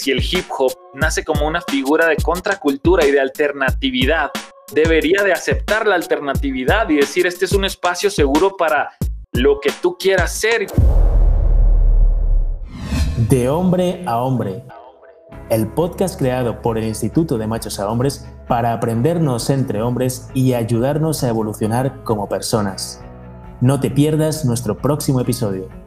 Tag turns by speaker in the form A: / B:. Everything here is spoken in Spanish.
A: si el hip hop nace como una figura de contracultura y de alternatividad, debería de aceptar la alternatividad y decir, este es un espacio seguro para lo que tú quieras ser.
B: De hombre a hombre. El podcast creado por el Instituto de Machos a Hombres para aprendernos entre hombres y ayudarnos a evolucionar como personas. No te pierdas nuestro próximo episodio.